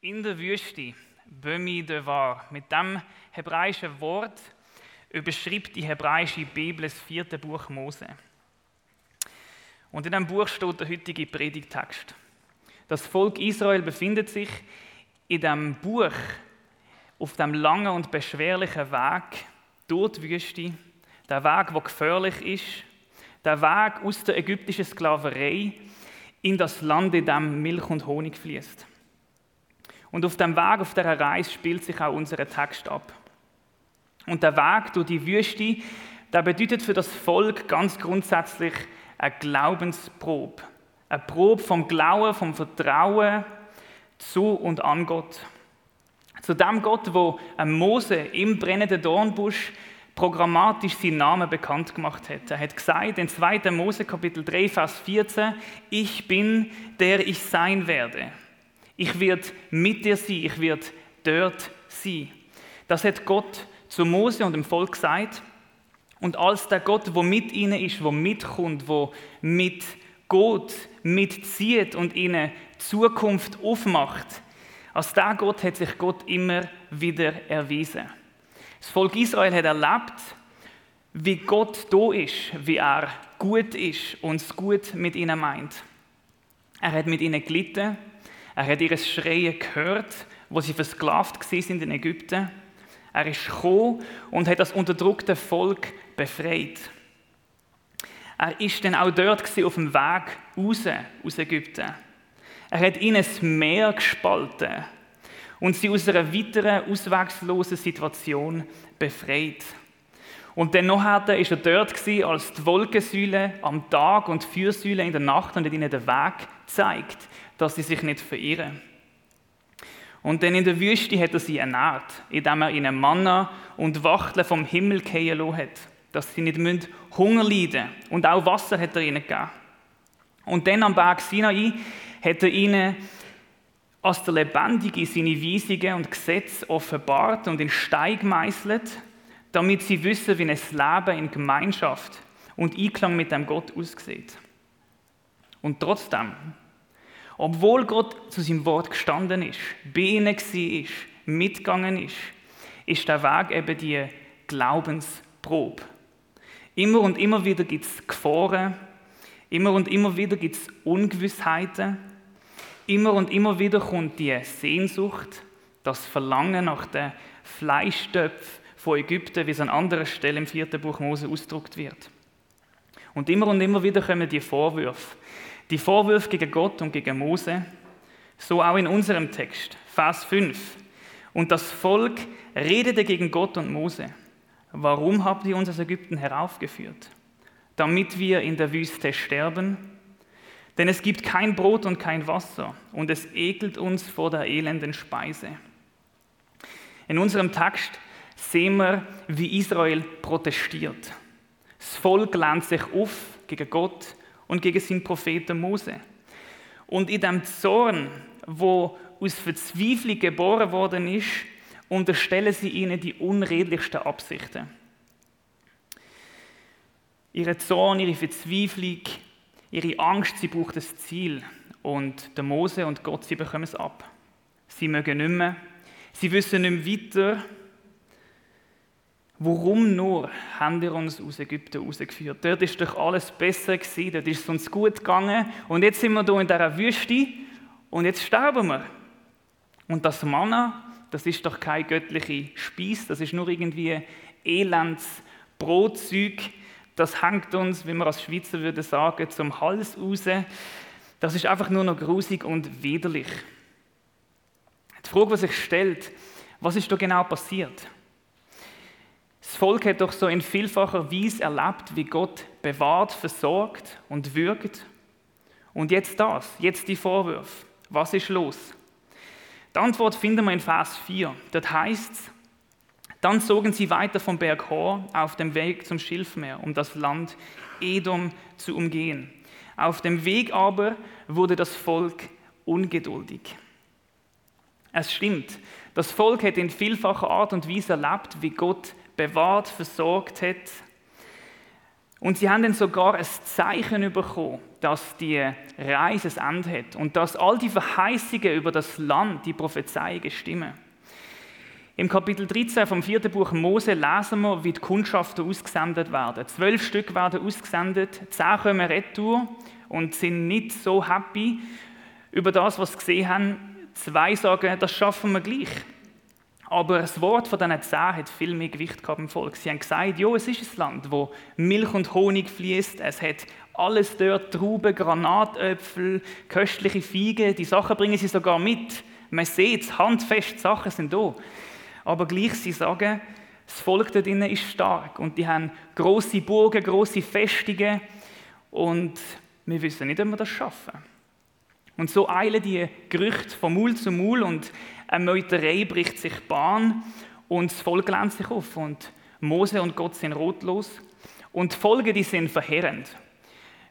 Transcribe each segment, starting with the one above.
In der Wüste, Bömi Devar, mit dem hebräischen Wort überschreibt die hebräische Bibel das vierte Buch Mose. Und in diesem Buch steht der heutige Predigtext. Das Volk Israel befindet sich in diesem Buch auf dem langen und beschwerlichen Weg durch die Wüste, der Weg, der gefährlich ist, der Weg aus der ägyptischen Sklaverei in das Land, in dem Milch und Honig fließt. Und auf dem Weg, auf dieser Reise spielt sich auch unser Text ab. Und der Weg durch die Wüste, der bedeutet für das Volk ganz grundsätzlich eine Glaubensprobe. Eine Probe vom Glauben, vom Vertrauen zu und an Gott. Zu dem Gott, wo Mose im brennenden Dornbusch programmatisch seinen Namen bekannt gemacht hat. Er hat gesagt in 2. Mose Kapitel 3, Vers 14, ich bin, der ich sein werde. Ich werde mit dir sein, ich werde dort sein. Das hat Gott zu Mose und dem Volk gesagt. Und als der Gott, wo mit ihnen ist, wo mitkommt, wo mit Gott mitzieht und ihnen Zukunft aufmacht, als der Gott hat sich Gott immer wieder erwiesen. Das Volk Israel hat erlebt, wie Gott da ist, wie er gut ist und es gut mit ihnen meint. Er hat mit ihnen gelitten, er hat ihr Schreien gehört, wo sie versklavt sind in Ägypten. Er ist gekommen und hat das unterdrückte Volk befreit. Er ist dann auch dort auf dem Weg raus aus Ägypten. Er hat ihnen das Meer gespalten und sie aus einer weiteren, ausweglosen Situation befreit. Und dann nachher war er dort als die Wolkensäule am Tag und die Fürsäule in der Nacht und hat ihnen den Weg gezeigt, dass sie sich nicht verirren. Und dann in der Wüste hat er sie ernährt, indem er ihnen Manna und Wachteln vom Himmel fallen lassen hat, dass sie nicht Hunger leiden müssen. Und auch Wasser hat er ihnen gegeben. Und dann am Berg Sinai hat er ihnen als der Lebendige seine Weisungen und Gesetze offenbart und in Stein gemeißelt, damit sie wissen, wie ein Leben in Gemeinschaft und Einklang mit dem Gott aussieht. Und trotzdem, obwohl Gott zu seinem Wort gestanden ist, bei ihnen war, mitgegangen ist, ist der Weg eben die Glaubensprobe. Immer und immer wieder gibt es Gefahren, immer und immer wieder gibt es Ungewissheiten, Immer und immer wieder kommt die Sehnsucht, das Verlangen nach den Fleischtöpfen von Ägypten, wie es an anderer Stelle im vierten Buch Mose ausgedrückt wird. Und immer und immer wieder kommen die Vorwürfe. Die Vorwürfe gegen Gott und gegen Mose, so auch in unserem Text, Vers 5. Und das Volk redete gegen Gott und Mose. Warum habt ihr uns aus Ägypten heraufgeführt? Damit wir in der Wüste sterben? Denn es gibt kein Brot und kein Wasser und es ekelt uns vor der elenden Speise. In unserem Text sehen wir, wie Israel protestiert. Das Volk lehnt sich auf gegen Gott und gegen seinen Propheten Mose. Und in dem Zorn, wo aus Verzweiflung geboren worden ist, unterstellen sie ihnen die unredlichsten Absichten. Ihre Zorn, ihre Verzweiflung Ihre Angst, sie braucht ein Ziel. Und der Mose und Gott, sie bekommen es ab. Sie mögen nicht mehr. Sie wissen nicht mehr weiter. Warum nur haben wir uns aus Ägypten rausgeführt? Dort ist doch alles besser gewesen, dort ist es uns gut gegangen. Und jetzt sind wir hier in dieser Wüste und jetzt sterben wir. Und das Manna, das ist doch kein göttliche Speis, das ist nur irgendwie elends Brotzeug, das hängt uns, wie man als Schweizer würde sagen, zum Hals raus. Das ist einfach nur noch grusig und widerlich. Die Frage, die sich stellt, was ist da genau passiert? Das Volk hat doch so in vielfacher Weise erlebt, wie Gott bewahrt, versorgt und wirkt. Und jetzt das, jetzt die Vorwürfe. Was ist los? Die Antwort finden wir in Vers 4. Dort heißt es, dann zogen sie weiter vom Berg Hor auf dem Weg zum Schilfmeer, um das Land Edom zu umgehen. Auf dem Weg aber wurde das Volk ungeduldig. Es stimmt, das Volk hat in vielfacher Art und Weise erlebt, wie Gott bewahrt, versorgt hat Und sie haben dann sogar ein Zeichen bekommen, dass die Reise ein Ende hat und dass all die Verheißungen über das Land, die Prophezeiungen stimmen. Im Kapitel 13 vom vierten Buch Mose lesen wir, wie die Kundschafter ausgesendet werden. Zwölf Stück werden ausgesendet, zehn kommen retour und sind nicht so happy über das, was sie gesehen haben. Zwei sagen, das schaffen wir gleich. Aber das Wort von diesen zehn hat viel mehr Gewicht gehabt im Volk. Sie haben gesagt, ja, es ist ein Land, wo Milch und Honig fließt. Es hat alles dort, Trauben, Granatäpfel, köstliche Feigen. Die Sachen bringen sie sogar mit. Man sieht es, handfest, Sachen sind da. Aber gleich, sie sagen, das Volk dort drinnen ist stark und die haben große Burgen, große Festungen und wir wissen nicht, ob wir das schaffen. Und so eilen die Gerüchte von Maul zu Maul und eine Meuterei bricht sich Bahn und das Volk lernt sich auf und Mose und Gott sind rotlos und die Folgen die sind verheerend.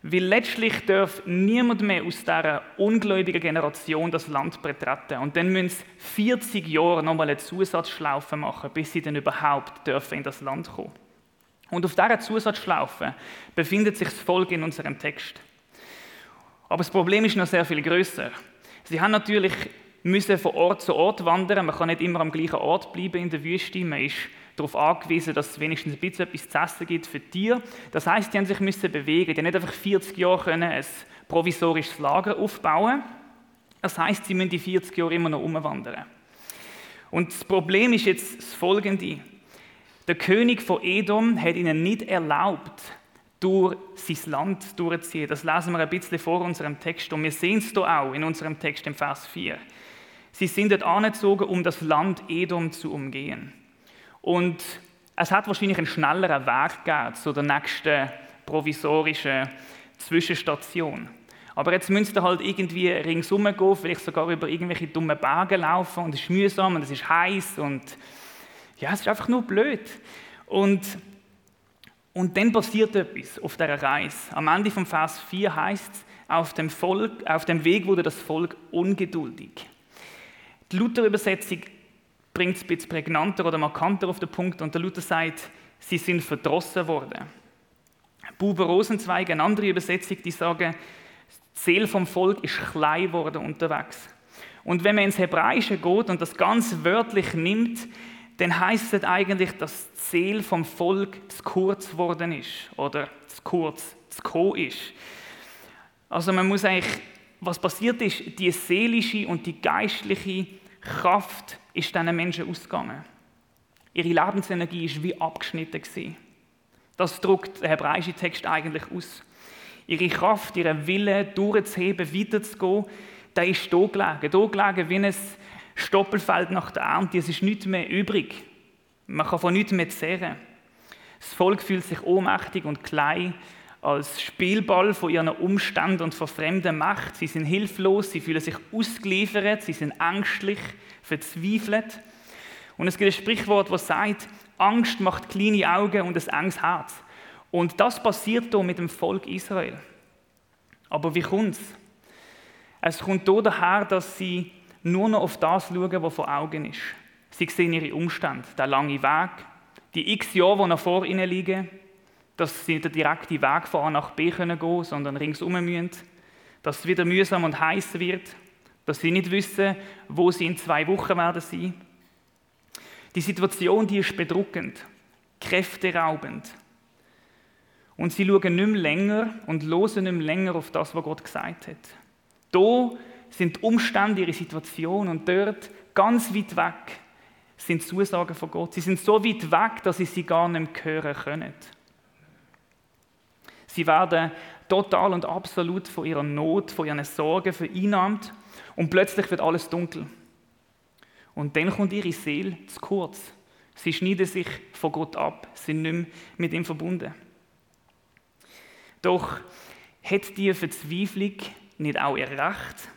Weil letztlich darf niemand mehr aus dieser ungläubigen Generation das Land betreten. Und dann müssen sie 40 Jahre nochmal eine Zusatzschlaufe machen, bis sie dann überhaupt dürfen in das Land kommen. Und auf dieser Zusatzschlaufe befindet sich das Volk in unserem Text. Aber das Problem ist noch sehr viel größer. Sie haben natürlich müssen von Ort zu Ort wandern. Man kann nicht immer am gleichen Ort bleiben in der Wüste. Man ist darauf angewiesen, dass es wenigstens ein bisschen etwas zu essen gibt für Tiere. Das heißt, die haben sich müssen bewegen. Die haben nicht einfach 40 Jahre können ein provisorisches Lager aufbauen. Das heißt, sie müssen die 40 Jahre immer noch umwandern. Und das Problem ist jetzt das Folgende: Der König von Edom hat ihnen nicht erlaubt, durch sein Land durchzuziehen. Das lesen wir ein bisschen vor unserem Text und wir sehen es hier auch in unserem Text im Vers 4. Sie sind dort angezogen, um das Land Edom zu umgehen. Und es hat wahrscheinlich einen schnelleren Weg gegeben zu der nächsten provisorischen Zwischenstation. Aber jetzt müsst ihr halt irgendwie ringsum gehen, vielleicht sogar über irgendwelche dummen Berge laufen und es ist mühsam und es ist heiß und ja, es ist einfach nur blöd. Und, und dann passiert etwas auf dieser Reise. Am Ende vom Vers 4 heißt es, auf dem, Volk, auf dem Weg wurde das Volk ungeduldig. Die Luther-Übersetzung bringt es ein bisschen prägnanter oder markanter auf den Punkt und der Luther sagt, sie sind verdrossen worden. Buber Rosenzweig, eine andere Übersetzung, die sagen, die Seele vom Volk ist klein worden unterwegs. Und wenn man ins Hebräische geht und das ganz wörtlich nimmt, dann heißt es eigentlich, dass die Seele vom Volk zu kurz worden ist oder zu kurz, zu co ist. Also man muss eigentlich was passiert ist, die seelische und die geistliche Kraft ist diesen Menschen ausgegangen. Ihre Lebensenergie ist wie abgeschnitten gewesen. Das drückt der hebräische Text eigentlich aus. Ihre Kraft, ihren Wille, durchzuheben, weiterzugehen, der ist da gelegen. Da gelegen wie ein Stoppelfeld nach der Ernte. Es ist nichts mehr übrig. Man kann von nichts mehr zehren. Das Volk fühlt sich ohnmächtig und klein als Spielball von ihren Umständen und von fremder Macht. Sie sind hilflos, sie fühlen sich ausgeliefert, sie sind ängstlich, verzweifelt. Und es gibt ein Sprichwort, das sagt, Angst macht kleine Augen und ein enges Herz. Und das passiert hier mit dem Volk Israel. Aber wie kommt es? Es kommt daher, dass sie nur noch auf das schauen, was vor Augen ist. Sie sehen ihre Umstände, der lange Weg, die x Jahre, die noch vor ihnen liegen, dass sie nicht den direkten Weg von A nach B gehen können, sondern ringsum müssen, dass es wieder mühsam und heiß wird, dass sie nicht wissen, wo sie in zwei Wochen werden sein. Die Situation, die ist bedrückend, kräfteraubend. Und sie schauen nicht mehr länger und hören nicht mehr länger auf das, was Gott gesagt hat. Da sind die Umstände, ihre Situation und dort ganz weit weg sind Zusagen von Gott. Sie sind so weit weg, dass sie sie gar nicht mehr hören können. Sie werden total und absolut von ihrer Not, von ihren Sorgen vereinnahmt und plötzlich wird alles dunkel. Und dann kommt ihre Seele zu kurz. Sie schneiden sich von Gott ab, sind nicht mehr mit ihm verbunden. Doch hat diese Verzweiflung nicht auch ihr Recht?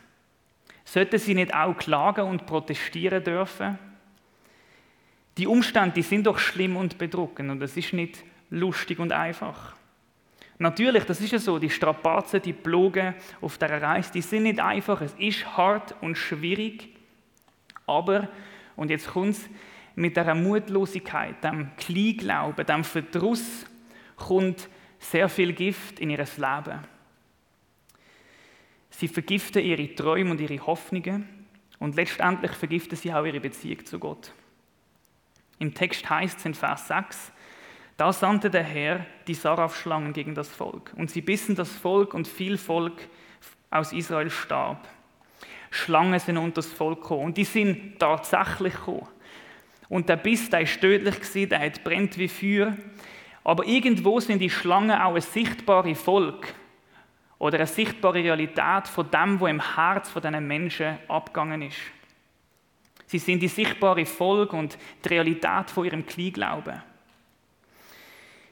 Sollten sie nicht auch klagen und protestieren dürfen? Die Umstände die sind doch schlimm und bedrückend und es ist nicht lustig und einfach. Natürlich, das ist ja so, die Strapazen, die Plogen auf dieser Reise, die sind nicht einfach. Es ist hart und schwierig. Aber, und jetzt kommt es, mit dieser Mutlosigkeit, dem Kleinglauben, dem Verdruss, kommt sehr viel Gift in ihr Leben. Sie vergiften ihre Träume und ihre Hoffnungen und letztendlich vergiften sie auch ihre Beziehung zu Gott. Im Text heißt es in Vers 6, da sandte der Herr die Saraf-Schlangen gegen das Volk und sie bissen das Volk und viel Volk aus Israel starb. Schlangen sind unter das Volk gekommen und die sind tatsächlich gekommen. Und der Biss, der ist tödlich gewesen, der hat brennt wie Feuer. Aber irgendwo sind die Schlangen auch ein sichtbares Volk oder eine sichtbare Realität von dem, wo im Herz von diesen Menschen abgegangen ist. Sie sind die sichtbare Folge und die Realität von ihrem Kleinglauben.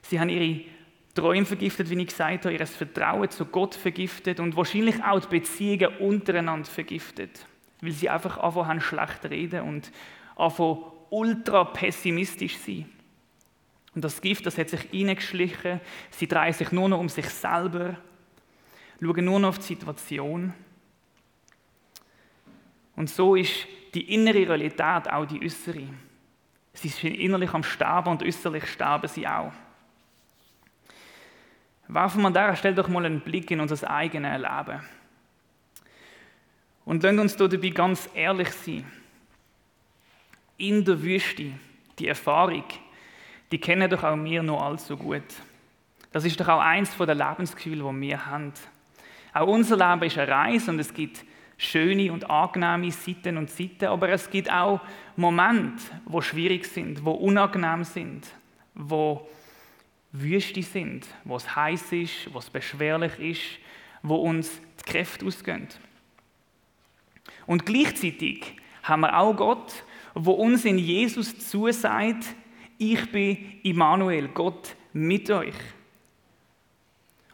Sie haben ihre Träume vergiftet, wie ich gesagt habe, ihr Vertrauen zu Gott vergiftet und wahrscheinlich auch die Beziehungen untereinander vergiftet, weil sie einfach anfangen schlecht reden und anfangen ultra pessimistisch sein. Und das Gift, das hat sich eingeschlichen. Sie drehen sich nur noch um sich selber, schauen nur noch auf die Situation. Und so ist die innere Realität auch die äußere. Sie sind innerlich am Sterben und äußerlich sterben sie auch. Werfen wir an dieser Stelle doch mal einen Blick in unser eigenes Leben. Und lasst uns dabei ganz ehrlich sein. In der Wüste, die Erfahrung, die kennen doch auch wir noch allzu gut. Das ist doch auch eins der Lebensgefühle, die wir haben. Auch unser Leben ist eine Reise und es gibt schöne und angenehme Seiten und Seiten, aber es gibt auch Momente, wo schwierig sind, wo unangenehm sind, wo Wüste sind, wo es heiß ist, wo es beschwerlich ist, wo uns die Kräfte ausgehen. Und gleichzeitig haben wir auch Gott, wo uns in Jesus zusagt, ich bin Immanuel, Gott mit euch.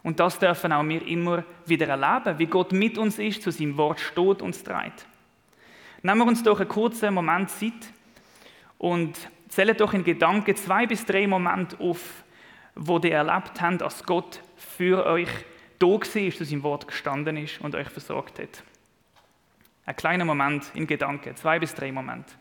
Und das dürfen auch wir immer wieder erleben, wie Gott mit uns ist, zu seinem Wort steht und treibt. Nehmen wir uns doch einen kurzen Moment Zeit und zählen doch in Gedanken zwei bis drei Momente auf, wo ihr erlebt habt, dass Gott für euch da war, zu seinem Wort gestanden ist und euch versorgt hat. Ein kleiner Moment in Gedanken, zwei bis drei Momente.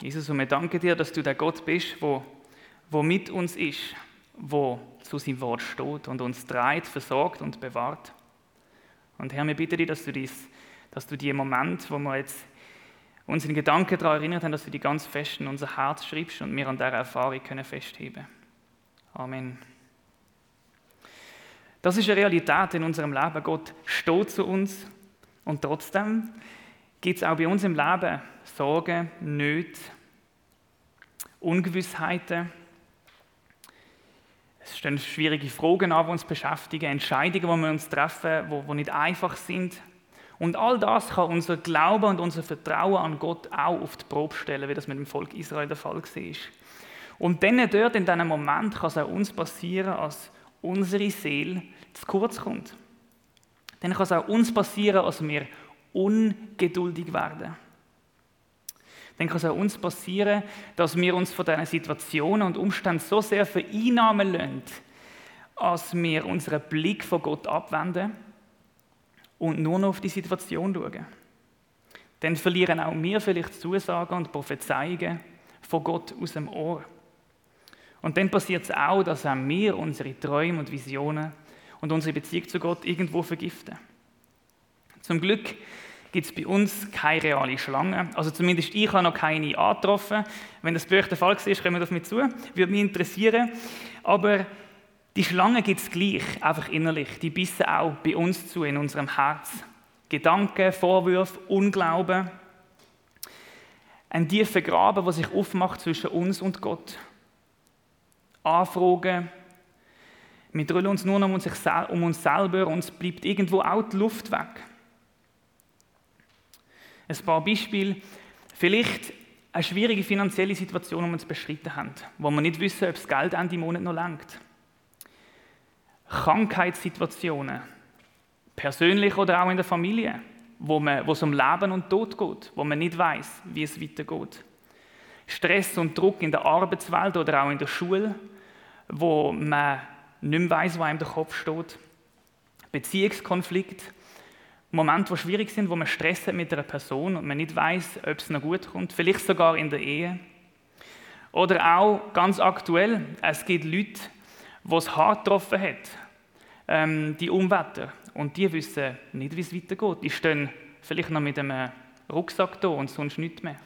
Jesus, und wir danken dir, dass du der Gott bist, wo, wo mit uns ist, wo zu seinem Wort steht und uns treibt, versorgt und bewahrt. Und Herr, wir bitten dich, dass du, dies, dass du die Momente, wo wir jetzt uns in Gedanken daran erinnert haben, dass du die ganz fest in unser Herz schreibst und wir an dieser Erfahrung können festheben Amen. Das ist eine Realität in unserem Leben. Gott steht zu uns und trotzdem gibt es auch bei uns im Leben Sorgen, Nöte, Ungewissheiten. Es stehen schwierige Fragen an, die uns beschäftigen, Entscheidungen, die wir uns treffen, die, nicht einfach sind. Und all das kann unser Glaube und unser Vertrauen an Gott auch auf die Probe stellen, wie das mit dem Volk Israel der Fall war. Und dann dort in diesem Moment kann es auch uns passieren, als unsere Seele zu kurz kommt. Dann kann es auch uns passieren, als wir ungeduldig werden. Dann kann es auch uns passieren, dass wir uns von diesen Situationen und Umständen so sehr vereinnahmen lassen, als wir unseren Blick von Gott abwenden und nur noch auf die Situation schauen. Dann verlieren auch wir vielleicht Zusagen und Prophezeiungen von Gott aus dem Ohr. Und dann passiert es auch, dass auch wir unsere Träume und Visionen und unsere Beziehung zu Gott irgendwo vergiften. Zum Glück gibt es bei uns keine reale Schlange. Also zumindest ich habe noch keine angetroffen. Wenn das bei der Fall ist, kommen wir das mit zu. Würde mich interessieren. Aber die Schlange gibt es gleich, einfach innerlich. Die bissen auch bei uns zu, in unserem Herz. Gedanken, Vorwürfe, Unglauben. Ein tiefer Graben, der sich aufmacht zwischen uns und Gott. Anfragen. Wir drüllen uns nur noch um uns selber und es bleibt irgendwo auch die Luft weg. Ein paar Beispiele. Vielleicht eine schwierige finanzielle Situation, die wir zu beschreiten haben, wo wir nicht wissen, ob das Geld Ende Monat noch langt. Krankheitssituationen, persönlich oder auch in der Familie, wo, man, wo es um Leben und Tod geht, wo man nicht weiß, wie es weitergeht. Stress und Druck in der Arbeitswelt oder auch in der Schule, wo man nicht mehr weiss, wo einem der Kopf steht. Beziehungskonflikt, Momente, die schwierig sind, wo man Stress hat mit einer Person und man nicht weiß, ob es noch gut kommt, vielleicht sogar in der Ehe. Oder auch ganz aktuell, es gibt Leute, die es hart getroffen hat, ähm, die Umwetter, und die wissen nicht, wie es weitergeht. Die stehen vielleicht noch mit einem Rucksack da und sonst nichts mehr.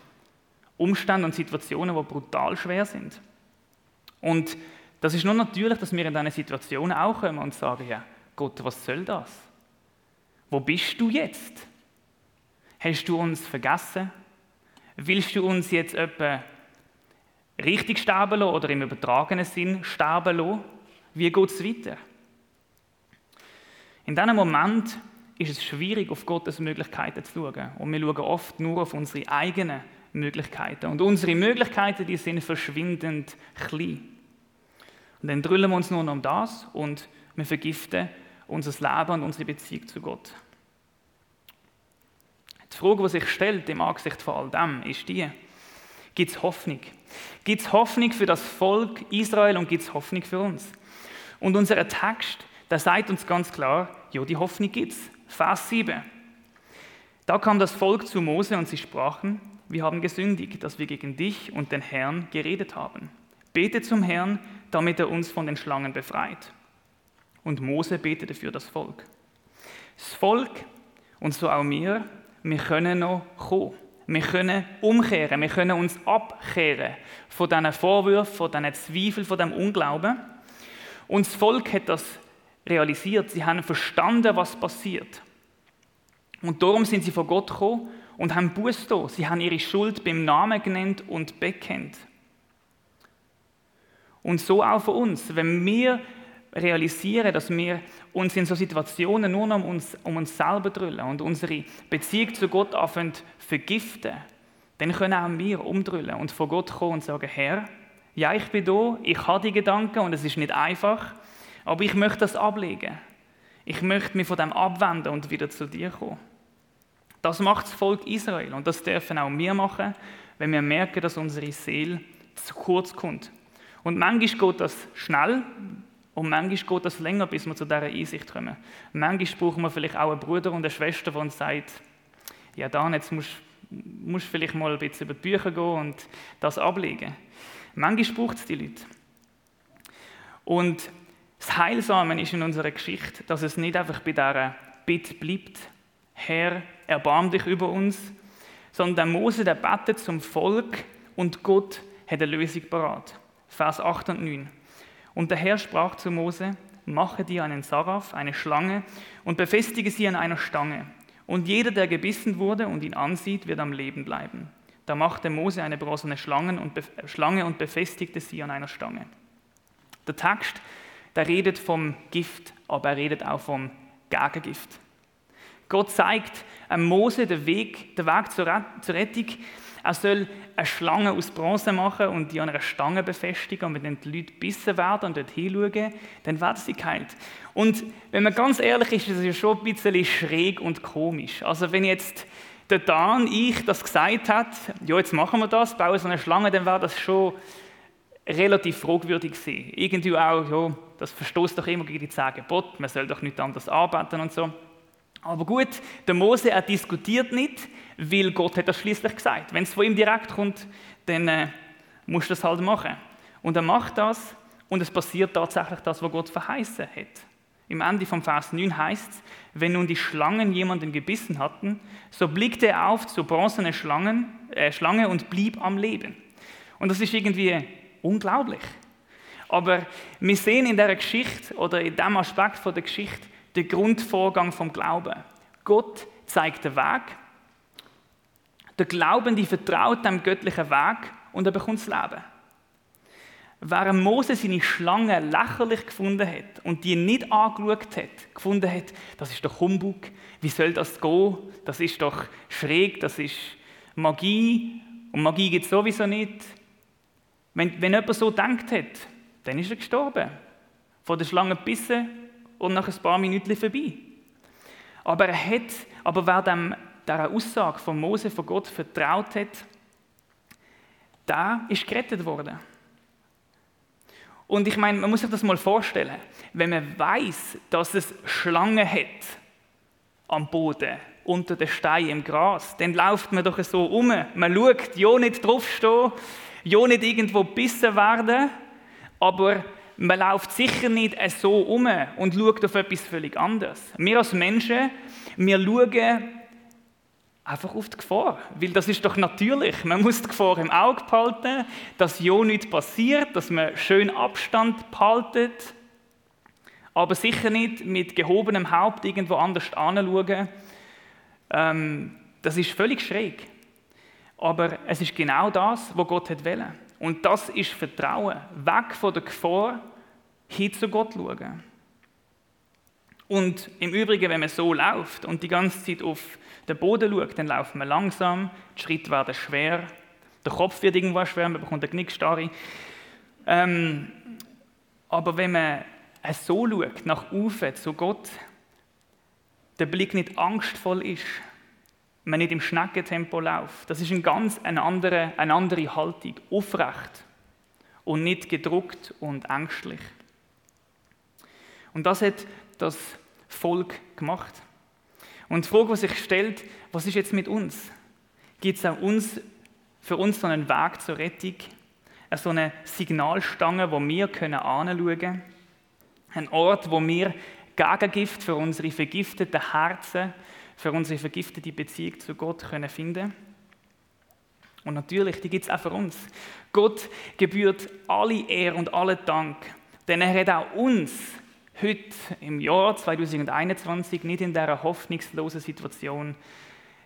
Umstände und Situationen, die brutal schwer sind. Und das ist nur natürlich, dass wir in diesen Situationen auch kommen und sagen, ja, Gott, was soll das? Wo bist du jetzt? Hast du uns vergessen? Willst du uns jetzt etwa richtig sterben lassen oder im übertragenen Sinn sterben lassen? Wie geht es weiter? In diesem Moment ist es schwierig, auf Gottes Möglichkeiten zu schauen. Und wir schauen oft nur auf unsere eigenen Möglichkeiten. Und unsere Möglichkeiten, die sind verschwindend klein. Und dann drüllen wir uns nur noch um das und wir vergiften unser Leben und unsere Beziehung zu Gott. Die Frage, die sich stellt im Angesicht von all dem, ist die, gibt es Hoffnung? Gibt es Hoffnung für das Volk Israel und gibt es Hoffnung für uns? Und unser Text, der sagt uns ganz klar, ja, die Hoffnung gibt es. Vers 7. Da kam das Volk zu Mose und sie sprachen, wir haben gesündigt, dass wir gegen dich und den Herrn geredet haben. Bete zum Herrn, damit er uns von den Schlangen befreit. Und Mose betete für das Volk. Das Volk und so auch wir, wir können noch kommen. Wir können umkehren, wir können uns abkehren von diesen Vorwürfen, von diesen Zweifeln, von dem Unglauben. Und das Volk hat das realisiert, sie haben verstanden, was passiert. Und darum sind sie vor Gott gekommen und haben Buß da. Sie haben ihre Schuld beim Namen genannt und bekennt. Und so auch für uns. Wenn wir realisieren, dass wir uns in so Situationen nur noch um uns, um uns selber drüllen und unsere Beziehung zu Gott anfangen vergiften, dann können auch wir umdrüllen und vor Gott kommen und sagen, Herr, ja, ich bin da, ich habe die Gedanken und es ist nicht einfach, aber ich möchte das ablegen. Ich möchte mich von dem abwenden und wieder zu dir kommen. Das macht das Volk Israel und das dürfen auch wir machen, wenn wir merken, dass unsere Seele zu kurz kommt. Und manchmal geht das schnell und manchmal geht das länger, bis wir zu dieser Einsicht kommen. Manchmal brauchen wir vielleicht auch einen Bruder und eine Schwester, die uns sagt, ja dann, jetzt musst du vielleicht mal ein bisschen über die Bücher gehen und das ablegen. Manchmal braucht es die Leute. Und das Heilsame ist in unserer Geschichte, dass es nicht einfach bei dieser Bitte bleibt, Herr, erbarm dich über uns, sondern der Mose, der betet zum Volk und Gott hat eine Lösung parat. Vers 8 und 9. Und der Herr sprach zu Mose, mache dir einen Saraf, eine Schlange, und befestige sie an einer Stange. Und jeder, der gebissen wurde und ihn ansieht, wird am Leben bleiben. Da machte Mose eine bronzene Schlange und befestigte sie an einer Stange. Der Text, der redet vom Gift, aber er redet auch vom Gegengift. Gott zeigt Mose den Weg, den Weg zur Rettung. Er soll eine Schlange aus Bronze machen und die an einer Stange befestigen. Und wenn die Leute bissen werden und dort hinschauen, dann werden sie geheilt. Und wenn man ganz ehrlich ist, ist es ja schon ein bisschen schräg und komisch. Also wenn jetzt der Dan, ich, das gesagt hat, ja, jetzt machen wir das, bauen so eine Schlange, dann wäre das schon relativ fragwürdig sein. Irgendwie auch, ja, das verstoßt doch immer gegen die zehn Gebote, man soll doch nicht anders arbeiten und so. Aber gut, der Mose, er diskutiert nicht, weil Gott hat das schließlich gesagt. Wenn es von ihm direkt kommt, dann äh, musst du das halt machen. Und er macht das und es passiert tatsächlich das, was Gott verheißen hat. Im Ende vom Vers 9 heißt es, wenn nun die Schlangen jemanden gebissen hatten, so blickte er auf zur bronzene Schlangen, äh, Schlange und blieb am Leben. Und das ist irgendwie unglaublich. Aber wir sehen in der Geschichte oder in dem Aspekt von der Geschichte, der Grundvorgang vom Glauben. Gott zeigt den Weg. Der Glaubende vertraut dem göttlichen Weg und er bekommt das Leben. Während Mose seine Schlange lächerlich gefunden hat und die nicht angeschaut hat, gefunden hat, das ist doch Humbug, wie soll das gehen, das ist doch schräg, das ist Magie und Magie gibt es sowieso nicht. Wenn, wenn jemand so denkt hat, dann ist er gestorben. Von der Schlange gebissen, und nach ein paar Minuten vorbei. Aber er hat, aber wer dem, dieser Aussage von Mose von Gott vertraut hat, der ist gerettet worden. Und ich meine, man muss sich das mal vorstellen, wenn man weiß, dass es Schlangen hat am Boden, unter den Steinen im Gras, dann läuft man doch so um. Man schaut, ja nicht draufstehen, ja nicht irgendwo bissen werden, aber man läuft sicher nicht so um und schaut auf etwas völlig anderes. Wir als Menschen, wir schauen einfach auf die Gefahr, weil das ist doch natürlich. Man muss die Gefahr im Auge behalten, dass ja nichts passiert, dass man schön Abstand behaltet, aber sicher nicht mit gehobenem Haupt irgendwo anders anschauen. Ähm, das ist völlig schräg. Aber es ist genau das, was Gott hat wollen. Und das ist Vertrauen. Weg von der Gefahr, hin zu Gott schauen. Und im Übrigen, wenn man so läuft und die ganze Zeit auf den Boden schaut, dann laufen wir langsam, die Schritte werden schwer, der Kopf wird irgendwo schwer, man bekommt eine Knickstarre. Ähm, aber wenn man so schaut, nach oben zu Gott, der Blick nicht angstvoll ist, man nicht im Schneckentempo läuft, das ist ein ganz eine andere, eine andere Haltung, aufrecht und nicht gedruckt und ängstlich. Und das hat das Volk gemacht. Und die Frage, die sich stellt, was ist jetzt mit uns? Gibt es uns, für uns so einen Weg zur Rettung? So eine Signalstange, wo wir können anschauen können? Ein Ort, wo wir Gegengift für unsere vergifteten Herzen, für unsere vergiftete Beziehung zu Gott können finden Und natürlich, die gibt es auch für uns. Gott gebührt alle Ehre und alle Dank, denn er hat auch uns heute im Jahr 2021 nicht in dieser hoffnungslosen Situation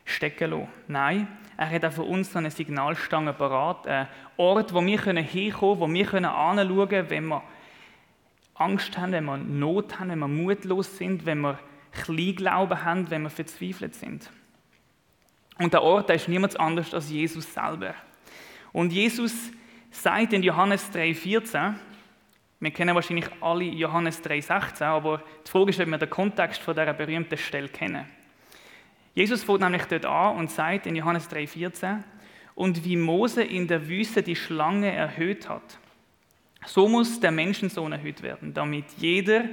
stecken lassen. Nein, er hat auch für uns eine Signalstange parat, einen Ort, wo wir hinkommen können, wo wir anschauen können, wenn wir Angst haben, wenn wir Not haben, wenn wir mutlos sind, wenn wir Kleinglauben haben, wenn wir verzweifelt sind. Und der Ort der ist niemand anders als Jesus selber. Und Jesus sagt in Johannes 3,14, wir kennen wahrscheinlich alle Johannes 3,16, aber die Frage ist, ob wir den Kontext von dieser berühmten Stelle kennen. Jesus fängt nämlich dort an und sagt in Johannes 3,14, und wie Mose in der Wüste die Schlange erhöht hat, so muss der Menschensohn erhöht werden, damit jeder,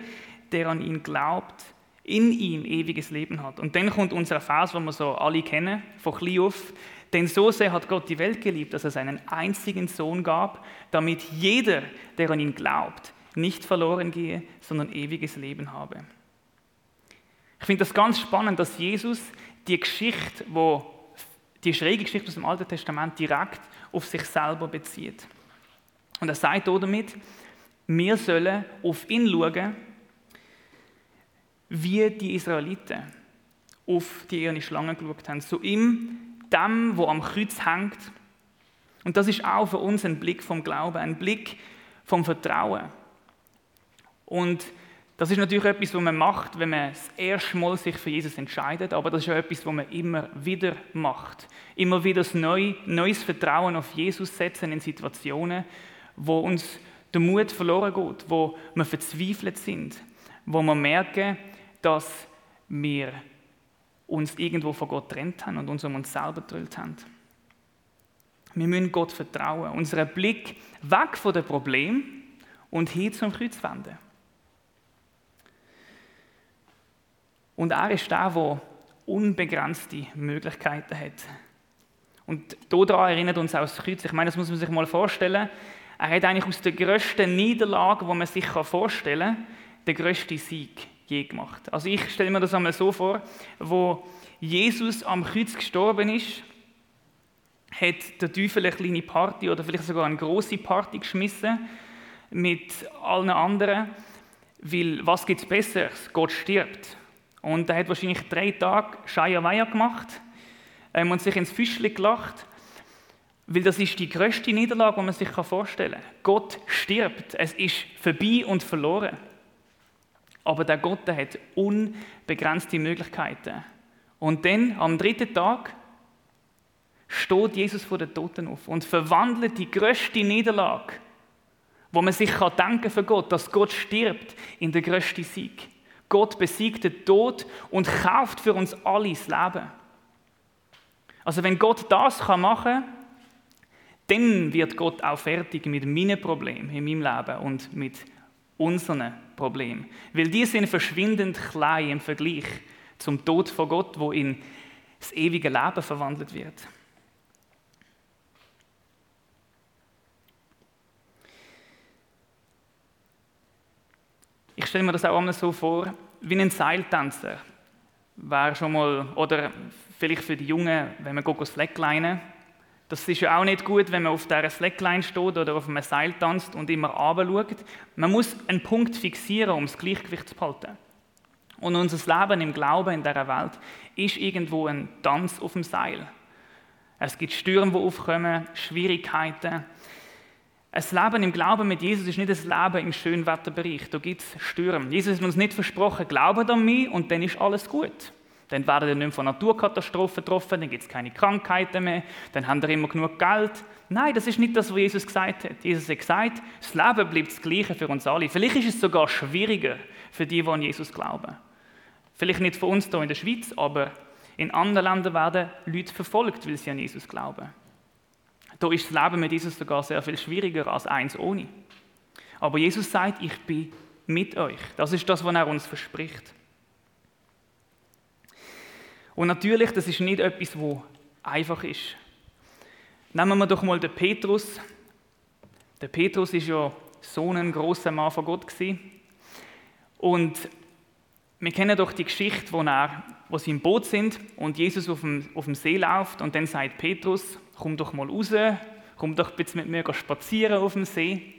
der an ihn glaubt, in ihm ewiges Leben hat. Und dann kommt unser Vers, den wir so alle kennen, von klein auf, denn so sehr hat Gott die Welt geliebt, dass er seinen einzigen Sohn gab, damit jeder, der an ihn glaubt, nicht verloren gehe, sondern ewiges Leben habe. Ich finde das ganz spannend, dass Jesus die Geschichte, wo die schräge Geschichte aus dem Alten Testament direkt auf sich selber bezieht. Und er sagt damit, wir sollen auf ihn schauen, wie die Israeliten auf die ihre Schlange geschaut haben. Zu ihm dem, wo am Kreuz hängt. Und das ist auch für uns ein Blick vom Glauben, ein Blick vom Vertrauen. Und das ist natürlich etwas, was man macht, wenn man das erste Mal sich für Jesus entscheidet, aber das ist auch etwas, was man immer wieder macht. Immer wieder das Neu, neues Vertrauen auf Jesus setzen in Situationen, wo uns der Mut verloren geht, wo wir verzweifelt sind, wo wir merken, dass wir uns irgendwo von Gott trennt haben und uns um uns selber gedrillt haben. Wir müssen Gott vertrauen, unseren Blick weg von dem Problem und hin zum Kreuz wenden. Und er ist der, der unbegrenzte Möglichkeiten hat. Und daran erinnert uns auch das Kreuz. Ich meine, das muss man sich mal vorstellen. Er hat eigentlich aus der größten Niederlage, die man sich vorstellen kann, den größten Sieg je gemacht. Also ich stelle mir das einmal so vor, wo Jesus am Kreuz gestorben ist, hat der Teufel eine kleine Party oder vielleicht sogar eine große Party geschmissen mit allen anderen, weil was gibt es Besseres? Gott stirbt. Und er hat wahrscheinlich drei Tage Scheierweier gemacht ähm, und sich ins Fischli gelacht, weil das ist die größte Niederlage, die man sich vorstellen kann. Gott stirbt, es ist vorbei und verloren. Aber der Gott, der hat unbegrenzte Möglichkeiten. Und dann, am dritten Tag, steht Jesus vor den Toten auf und verwandelt die größte Niederlage, wo man sich kann denken für Gott, dass Gott stirbt, in den größten Sieg. Gott besiegt den Tod und kauft für uns alle das Leben. Also wenn Gott das machen kann, dann wird Gott auch fertig mit meinen Problemen in meinem Leben und mit unseren Problemen. Weil die sind verschwindend klein im Vergleich zum Tod von Gott, wo in das ewige Leben verwandelt wird. Ich stelle mir das auch einmal so vor, wie ein Seiltänzer. Wer schon mal, oder vielleicht für die Jungen, wenn man geht Slackline, das ist ja auch nicht gut, wenn man auf dieser Slackline steht oder auf einem Seil tanzt und immer runter Man muss einen Punkt fixieren, um das Gleichgewicht zu behalten. Und unser Leben im Glauben in dieser Welt ist irgendwo ein Tanz auf dem Seil. Es gibt Stürme, die aufkommen, Schwierigkeiten. Ein Leben im Glauben mit Jesus ist nicht ein Leben im Schönwetterbereich. Da gibt es Stürme. Jesus hat uns nicht versprochen, glaubt an mich und dann ist alles gut. Dann werden ihr nicht mehr von Naturkatastrophen getroffen, dann gibt es keine Krankheiten mehr, dann haben ihr immer genug Geld. Nein, das ist nicht das, was Jesus gesagt hat. Jesus hat gesagt, das Leben bleibt das Gleiche für uns alle. Vielleicht ist es sogar schwieriger für die, die an Jesus glauben. Vielleicht nicht für uns hier in der Schweiz, aber in anderen Ländern werden Leute verfolgt, weil sie an Jesus glauben. Da ist das Leben mit Jesus sogar sehr viel schwieriger als eins ohne. Aber Jesus sagt, ich bin mit euch. Das ist das, was er uns verspricht. Und natürlich, das ist nicht etwas, wo einfach ist. Nehmen wir doch mal den Petrus. Der Petrus ist ja so ein großer Mann von Gott gewesen. Und wir kennen doch die Geschichte, wo, er, wo sie im Boot sind und Jesus auf dem, auf dem See läuft und dann sagt Petrus, komm doch mal raus, komm doch bitte mit mir spazieren auf dem See.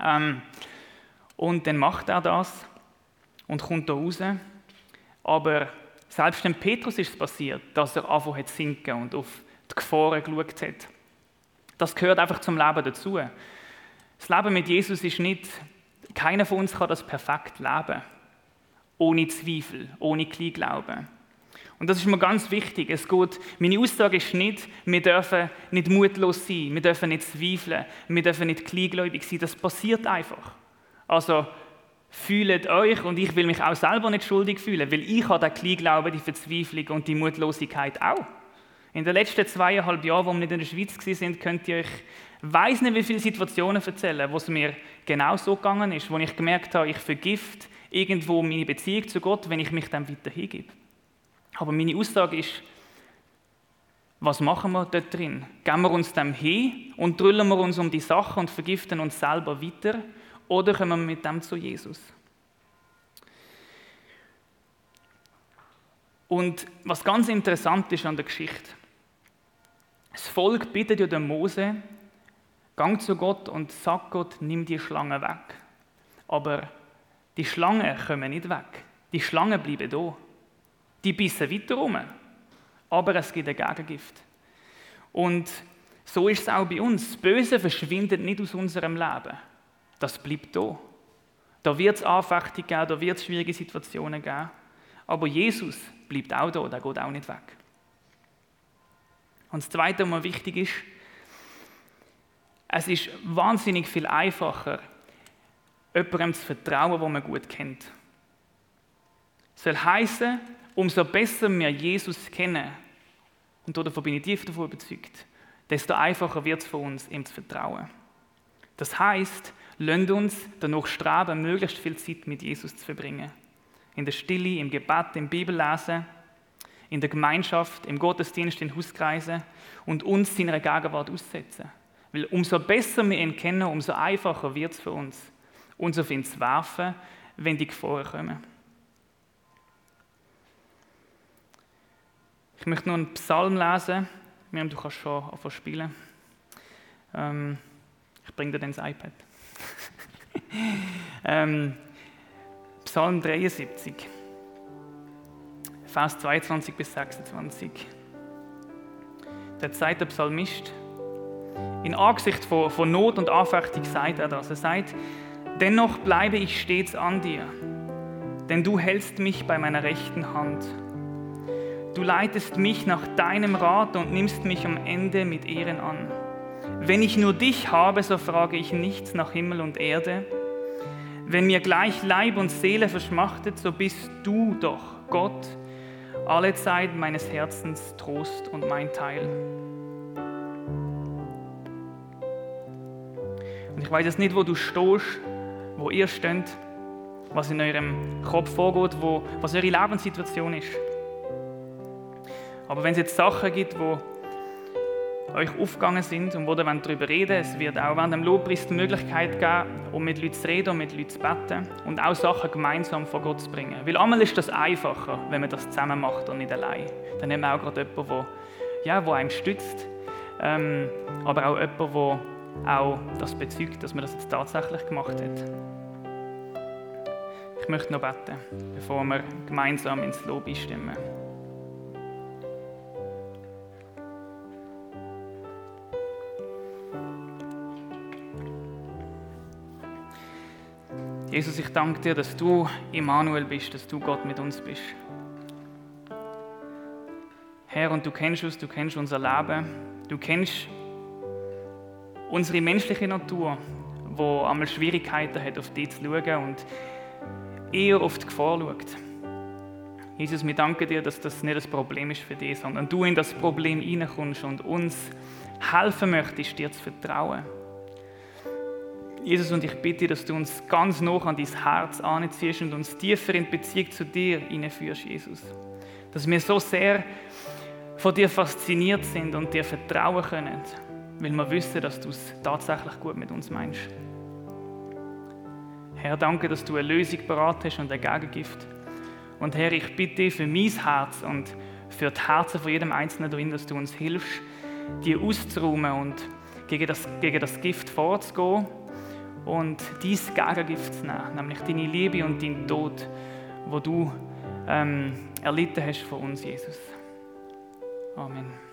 Ähm, und dann macht er das und kommt da raus. Aber selbst dem Petrus ist es passiert, dass er angefangen zu sinken und auf die Gefahren geschaut hat. Das gehört einfach zum Leben dazu. Das Leben mit Jesus ist nicht, keiner von uns kann das perfekt leben. Ohne Zweifel, ohne Kleinglauben. Und das ist mir ganz wichtig. Es geht, meine Aussage ist nicht, wir dürfen nicht mutlos sein, wir dürfen nicht zweifeln, wir dürfen nicht kleingläubig sein. Das passiert einfach. Also, fühlt euch und ich will mich auch selber nicht schuldig fühlen, weil ich habe den Kleinglauben, die Verzweiflung und die Mutlosigkeit auch. In den letzten zweieinhalb Jahren, wo wir nicht in der Schweiz sind, könnt ihr euch, weiß nicht, wie viele Situationen erzählen, wo es mir genau so gegangen ist, wo ich gemerkt habe, ich vergift irgendwo meine Beziehung zu Gott, wenn ich mich dann weiter hingebe. Aber meine Aussage ist, was machen wir dort drin? Gehen wir uns dem hin und drüllen wir uns um die Sache und vergiften uns selber weiter? Oder kommen wir mit dem zu Jesus? Und was ganz interessant ist an der Geschichte, das Volk bittet ja den Mose, gang zu Gott und sag Gott, nimm die Schlange weg. Aber die Schlangen kommen nicht weg. Die Schlangen bleiben da. Die bissen weiter rum. Aber es gibt ein Gegengift. Und so ist es auch bei uns. Das Böse verschwindet nicht aus unserem Leben das bleibt da. Da wird es Anfechtungen geben, da wird es schwierige Situationen geben. Aber Jesus bleibt auch da, der geht auch nicht weg. Und das Zweite, was mir wichtig ist, es ist wahnsinnig viel einfacher, jemandem zu vertrauen, wo man gut kennt. Das soll heißen, umso besser wir Jesus kennen, und davon bin ich tief davon überzeugt, desto einfacher wird es für uns, ihm zu vertrauen. Das heißt, lasst uns danach streben, möglichst viel Zeit mit Jesus zu verbringen. In der Stille, im Gebet, im Bibellesen, in der Gemeinschaft, im Gottesdienst, in Hauskreisen und uns seiner Gegenwart aussetzen. Weil umso besser wir ihn kennen, umso einfacher wird es für uns, uns auf ihn zu werfen, wenn die Gefahren kommen. Ich möchte noch einen Psalm lesen. Miriam, du kannst schon anfangen spielen. Ähm, ich bringe dir dann das iPad. ähm, Psalm 73, Vers 22 bis 26. Der der Psalmist, in Angesicht von, von Not und Anfechtung sagt er das. Er sagt, dennoch bleibe ich stets an dir, denn du hältst mich bei meiner rechten Hand. Du leitest mich nach deinem Rat und nimmst mich am Ende mit Ehren an. Wenn ich nur dich habe, so frage ich nichts nach Himmel und Erde. Wenn mir gleich Leib und Seele verschmachtet, so bist du doch, Gott, alle Zeit meines Herzens Trost und mein Teil. weiß jetzt nicht, wo du stehst, wo ihr steht, was in eurem Kopf vorgeht, wo, was eure Lebenssituation ist. Aber wenn es jetzt Sachen gibt, wo euch aufgegangen sind und wo ihr darüber reden Es wird auch während dem Lobpreis die Möglichkeit geben, um mit Leuten zu reden und mit Leuten zu beten und auch Sachen gemeinsam vor Gott zu bringen. Weil einmal ist das einfacher, wenn man das zusammen macht und nicht allein. Dann haben wir auch gerade jemanden, der, ja, einem stützt, ähm, aber auch jemanden, der auch das bezeugt, dass man das jetzt tatsächlich gemacht hat. Ich möchte noch beten, bevor wir gemeinsam ins Lob stimmen. Jesus, ich danke dir, dass du Immanuel bist, dass du Gott mit uns bist. Herr, und du kennst uns, du kennst unser Leben, du kennst unsere menschliche Natur, wo einmal Schwierigkeiten hat, auf dich zu schauen und eher auf die Gefahr schaut. Jesus, wir danken dir, dass das nicht das Problem ist für dich, sondern du in das Problem hineinkommst und uns helfen möchtest, dir zu vertrauen. Jesus, und ich bitte, dass du uns ganz noch an dein Herz anziehst und uns tiefer in Beziehung zu dir hineinführst, Jesus. Dass wir so sehr von dir fasziniert sind und dir vertrauen können, weil wir wissen, dass du es tatsächlich gut mit uns meinst. Herr, danke, dass du eine Lösung beraten hast und ein Gegengift. Und Herr, ich bitte für mein Herz und für die Herzen von jedem Einzelnen darin, dass du uns hilfst, die auszuräumen und gegen das, gegen das Gift vorzugehen und dies Gegengift zu nehmen, nämlich deine Liebe und deinen Tod, wo du ähm, erlitten hast von uns, Jesus. Amen.